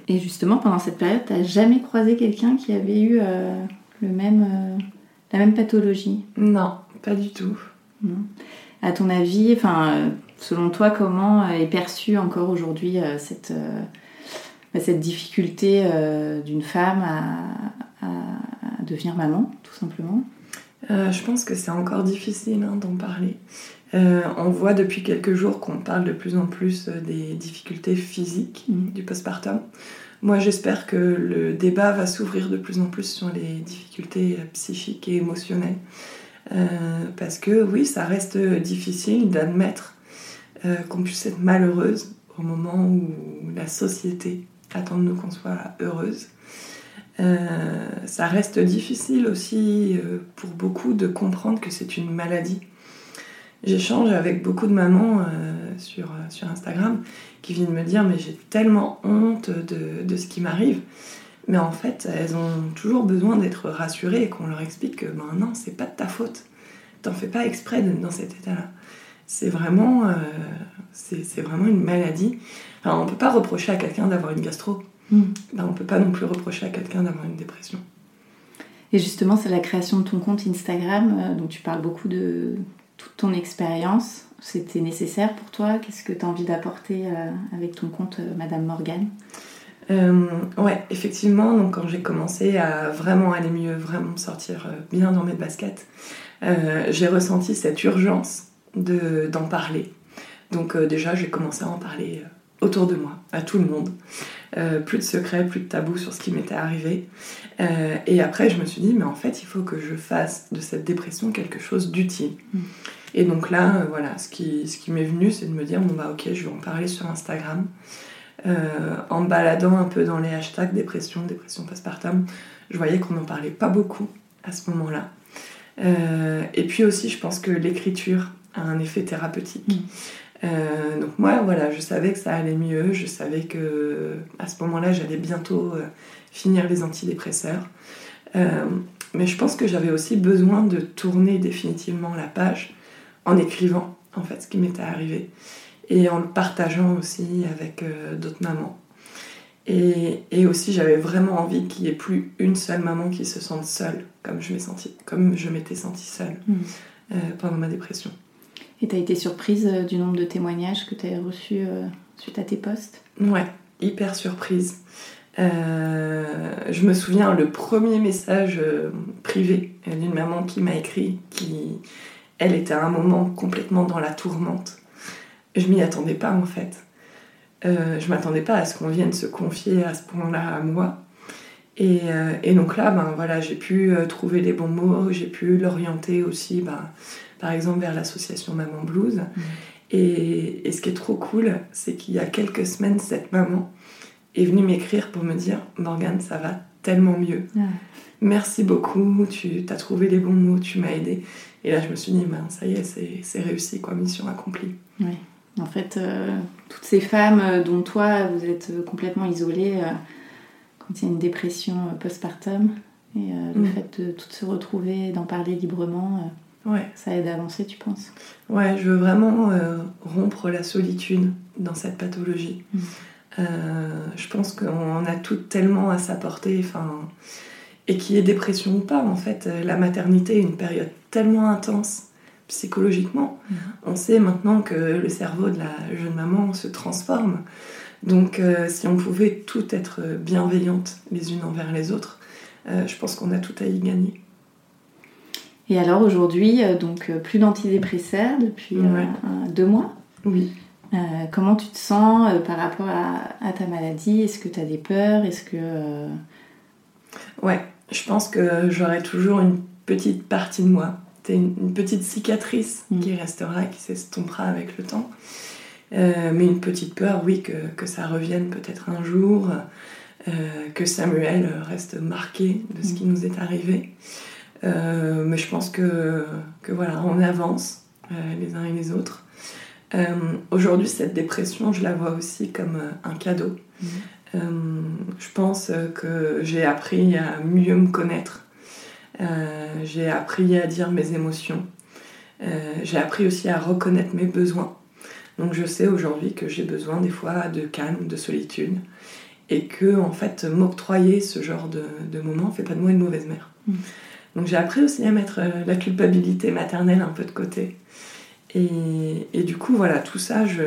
Et justement, pendant cette période, t'as jamais croisé quelqu'un qui avait eu euh, le même, euh, la même pathologie? Non, pas du tout. non À ton avis, enfin, selon toi, comment est perçue encore aujourd'hui euh, cette, bah, cette difficulté d'une femme à, à- à devenir maman, tout simplement Euh, je pense que c'est encore difficile hein, d'en parler. Euh, on voit depuis quelques jours qu'on parle de plus en plus euh, des difficultés physiques Mhm. du postpartum. Moi, j'espère que le débat va s'ouvrir de plus en plus sur les difficultés psychiques et émotionnelles. Euh, parce que oui, ça reste difficile d'admettre euh, qu'on puisse être malheureuse au moment où la société attend de nous qu'on soit heureuse. Euh, ça reste difficile aussi euh, pour beaucoup de comprendre que c'est une maladie. J'échange avec beaucoup de mamans euh, sur, sur Instagram qui viennent me dire mais j'ai tellement honte de, de ce qui m'arrive. Mais en fait, elles ont toujours besoin d'être rassurées et qu'on leur explique que ben non, c'est pas de ta faute. T'en fais pas exprès dans cet état-là. C'est vraiment, c'est vraiment une maladie. Enfin, on peut pas reprocher à quelqu'un d'avoir une gastro. Mm. ben, on peut pas non plus reprocher à quelqu'un d'avoir une dépression. Et justement, c'est la création de ton compte Instagram, euh, dont tu parles beaucoup de toute ton expérience. C'était nécessaire pour toi? Qu'est-ce que tu as envie d'apporter euh, avec ton compte euh, Madame Morgane? Ouais, effectivement, donc quand j'ai commencé à vraiment aller mieux, vraiment me sortir bien dans mes baskets, j'ai ressenti cette urgence d'en parler. Donc déjà, j'ai commencé à en parler autour de moi, à tout le monde. Euh, plus de secrets, plus de tabous sur ce qui m'était arrivé. Euh, et après, je me suis dit, mais en fait, il faut que je fasse de cette dépression quelque chose d'utile. Mm. Et donc là, euh, voilà, ce qui, ce qui m'est venu, c'est de me dire, bon bah ok, je vais en parler sur Instagram. en baladant un peu dans les hashtags dépression, dépression postpartum, je voyais qu'on n'en parlait pas beaucoup à ce moment-là. et puis aussi, je pense que l'écriture a un effet thérapeutique. Mm. Euh, donc moi, voilà, je savais que ça allait mieux, je savais que à ce moment-là, j'allais bientôt euh, finir les antidépresseurs. Euh, mais je pense que j'avais aussi besoin de tourner définitivement la page en écrivant en fait ce qui m'était arrivé et en le partageant aussi avec d'autres mamans. Et, et aussi, j'avais vraiment envie qu'il n'y ait plus une seule maman qui se sente seule, comme je m'étais sentie seule mmh. pendant ma dépression. Et tu été surprise euh, du nombre de témoignages que tu as reçus euh, suite à tes posts? Ouais, hyper surprise. Euh, je me souviens, le premier message privé d'une maman qui m'a écrit, qui, elle, était à un moment complètement dans la tourmente. Je m'y attendais pas en fait. je m'attendais pas à ce qu'on vienne se confier à ce point-là à moi. Et, et, donc là, ben, voilà, j'ai pu trouver les bons mots, j'ai pu l'orienter aussi ben, par exemple vers l'association Maman Blues. Mm. Et, ce qui est trop cool, c'est qu'il y a quelques semaines, cette maman est venue m'écrire pour me dire Morgane, ça va tellement mieux. Merci beaucoup, tu as trouvé les bons mots, tu m'as aidé. Et là, je me suis dit, ben, ça y est, c'est réussi, quoi, mission accomplie. Oui. En fait, euh, toutes ces femmes, euh, dont toi, vous êtes complètement isolées euh, quand il y a une dépression postpartum, et le mm. fait de toutes se retrouver, d'en parler librement, Ouais. Ça aide à avancer, tu penses? Ouais, je veux vraiment euh, rompre la solitude dans cette pathologie. Mm. Euh, je pense qu'on a tout tellement à s'apporter, enfin, et qu'il y ait dépression ou pas, en fait, euh, la maternité est une période tellement intense psychologiquement. Mm. On sait maintenant que le cerveau de la jeune maman se transforme. Donc, si on pouvait tout être bienveillantes les unes envers les autres, je pense qu'on a tout à y gagner. Et alors aujourd'hui, euh, donc euh, plus d'antidépresseurs depuis euh, deux mois. Oui. comment tu te sens par rapport à, ta maladie? Est-ce que tu as des peurs? Est-ce que Ouais, je pense que j'aurai toujours une petite partie de moi, une, une petite cicatrice mm. qui restera, qui s'estompera avec le temps. Mais une petite peur, oui, que, que ça revienne peut-être un jour, que Samuel reste marqué de ce mm. qui nous est arrivé. Euh, mais je pense que, que, voilà, on avance euh, les uns et les autres. Euh, aujourd'hui, cette dépression, je la vois aussi comme un cadeau. Mhm. je pense que j'ai appris à mieux me connaître. j'ai appris à dire mes émotions. j'ai appris aussi à reconnaître mes besoins. Donc je sais aujourd'hui que j'ai besoin des fois de calme, de solitude. Et que, en fait, m'octroyer ce genre de, de moment ne fait pas de moi une mauvaise mère. Mhm. Donc j'ai appris aussi à mettre euh, la culpabilité maternelle un peu de côté. Et, et du coup, voilà, tout ça, je,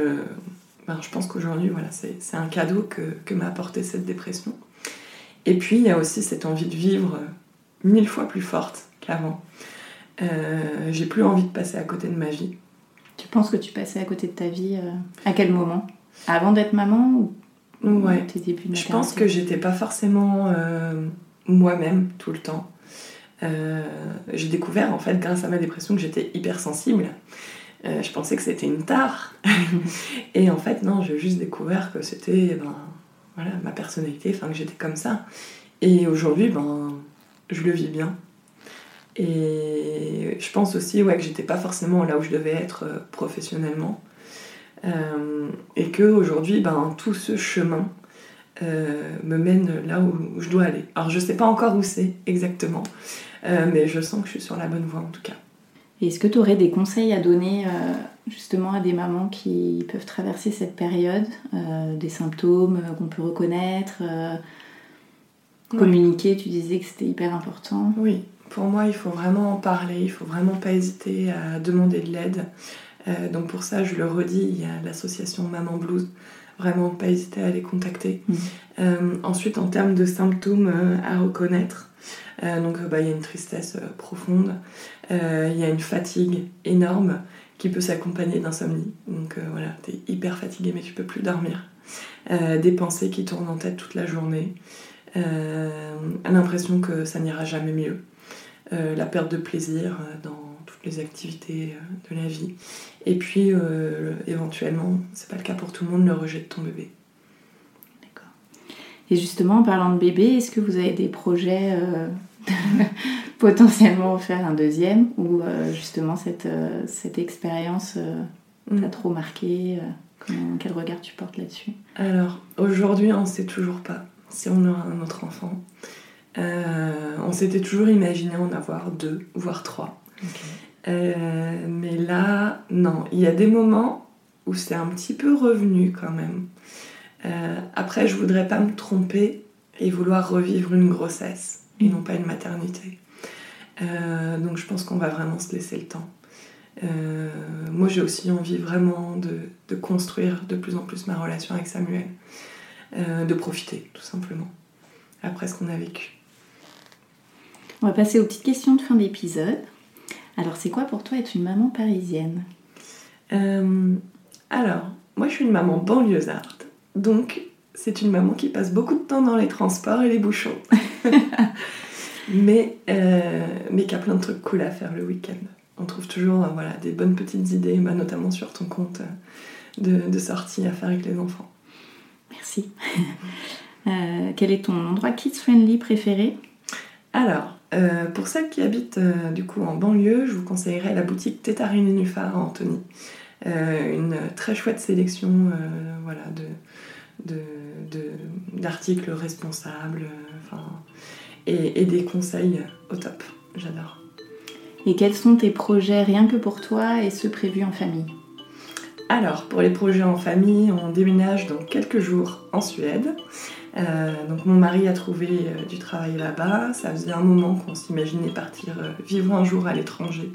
ben, je pense qu'aujourd'hui, voilà, c'est un cadeau que, que m'a apporté cette dépression. Et puis, il y a aussi cette envie de vivre mille fois plus forte qu'avant. Euh, j'ai plus envie de passer à côté de ma vie. Tu penses que tu passais à côté de ta vie euh, à quel moment? Avant d'être maman ou Ouais. Je pense que j'étais pas forcément moi-même tout le temps. Euh, j'ai découvert en fait grâce à ma dépression que j'étais hypersensible. Euh, je pensais que c'était une tare. [LAUGHS] et en fait, non, j'ai juste découvert que c'était ben, voilà, ma personnalité, enfin que j'étais comme ça. Et aujourd'hui, ben, je le vis bien. Et je pense aussi ouais, que j'étais pas forcément là où je devais être euh, professionnellement. et que aujourd'hui, ben, tout ce chemin me mène là où, je dois aller. Alors je sais pas encore où c'est exactement, euh, mais je sens que je suis sur la bonne voie en tout cas. Est-ce que tu aurais des conseils à donner justement à des mamans qui peuvent traverser cette période, des symptômes qu'on peut reconnaître Communiquer, tu disais que c'était hyper important. Oui, pour moi, il faut vraiment en parler, il faut vraiment pas hésiter à demander de l'aide. Euh, donc pour ça, je le redis, il y a l'association Maman Blues. Vraiment pas hésiter à les contacter. Mm. Euh, ensuite, en termes de symptômes euh, à reconnaître, donc bah, il y a une tristesse profonde, il y a une fatigue énorme qui peut s'accompagner d'insomnie. Donc voilà, tu es hyper fatigué mais tu peux plus dormir. des pensées qui tournent en tête toute la journée. l'impression que ça n'ira jamais mieux. Euh, la perte de plaisir euh, dans toutes les activités euh, de la vie. Et puis, éventuellement, c'est pas le cas pour tout le monde, le rejet de ton bébé. D'accord. Et justement, en parlant de bébé, est-ce que vous avez des projets [LAUGHS] potentiellement faire un deuxième ou justement cette, cette expérience mm. t'a trop marqué Quel regard tu portes là-dessus? Alors, aujourd'hui, on ne sait toujours pas si on aura un autre enfant. Euh, on s'était toujours imaginé en avoir deux, voire trois. Euh, mais là, non. Il y a des moments où c'est un petit peu revenu quand même. Euh, après, je voudrais pas me tromper et vouloir revivre une grossesse et non pas une maternité. donc je pense qu'on va vraiment se laisser le temps. moi, j'ai aussi envie vraiment de, de, construire de plus en plus ma relation avec Samuel, de profiter tout simplement après ce qu'on a vécu. On va passer aux petites questions de fin d'épisode. Alors, c'est quoi pour toi être une maman parisienne? Euh, Alors, moi je suis une maman banlieusarde. Donc, c'est une maman qui passe beaucoup de temps dans les transports et les bouchons. [LAUGHS] mais, euh, mais qui a plein de trucs cool à faire le week-end. On trouve toujours euh, voilà, des bonnes petites idées, bah, notamment sur ton compte de, de sorties à faire avec les enfants. Merci. [LAUGHS] quel est ton endroit kids-friendly préféré? Alors, euh, pour celles qui habitent euh, du coup en banlieue, je vous conseillerais la boutique Tétarine Nénuphar à Antony. Euh, une très chouette sélection voilà, d'articles responsables et, et, des conseils au top. J'adore. Et quels sont tes projets rien que pour toi et ceux prévus en famille? Alors, pour les projets en famille, on déménage dans quelques jours en Suède. Euh, donc mon mari a trouvé euh, du travail là-bas. Ça faisait un moment qu'on s'imaginait partir euh, vivre un jour à l'étranger.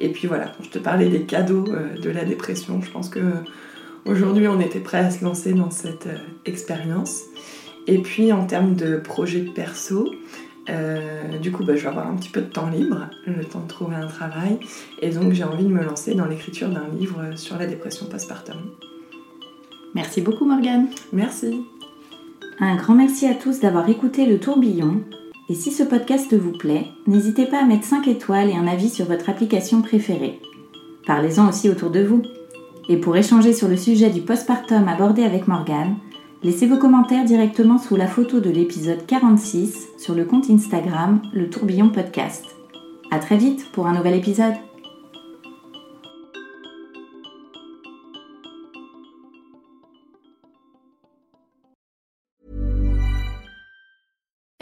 Et puis voilà, quand je te parlais des cadeaux de la dépression, je pense que aujourd'hui on était prêt à se lancer dans cette expérience. Et puis en termes de projets perso, du coup, bah, je vais avoir un petit peu de temps libre, le temps de trouver un travail, et donc j'ai envie de me lancer dans l'écriture d'un livre sur la dépression postpartum. Merci beaucoup Morgane. Merci. Un grand merci à tous d'avoir écouté le tourbillon. Et si ce podcast vous plaît, n'hésitez pas à mettre 5 étoiles et un avis sur votre application préférée. Parlez-en aussi autour de vous. Et pour échanger sur le sujet du postpartum abordé avec Morgane, laissez vos commentaires directement sous la photo de l'épisode 46 sur le compte Instagram Le Tourbillon Podcast. A très vite pour un nouvel épisode.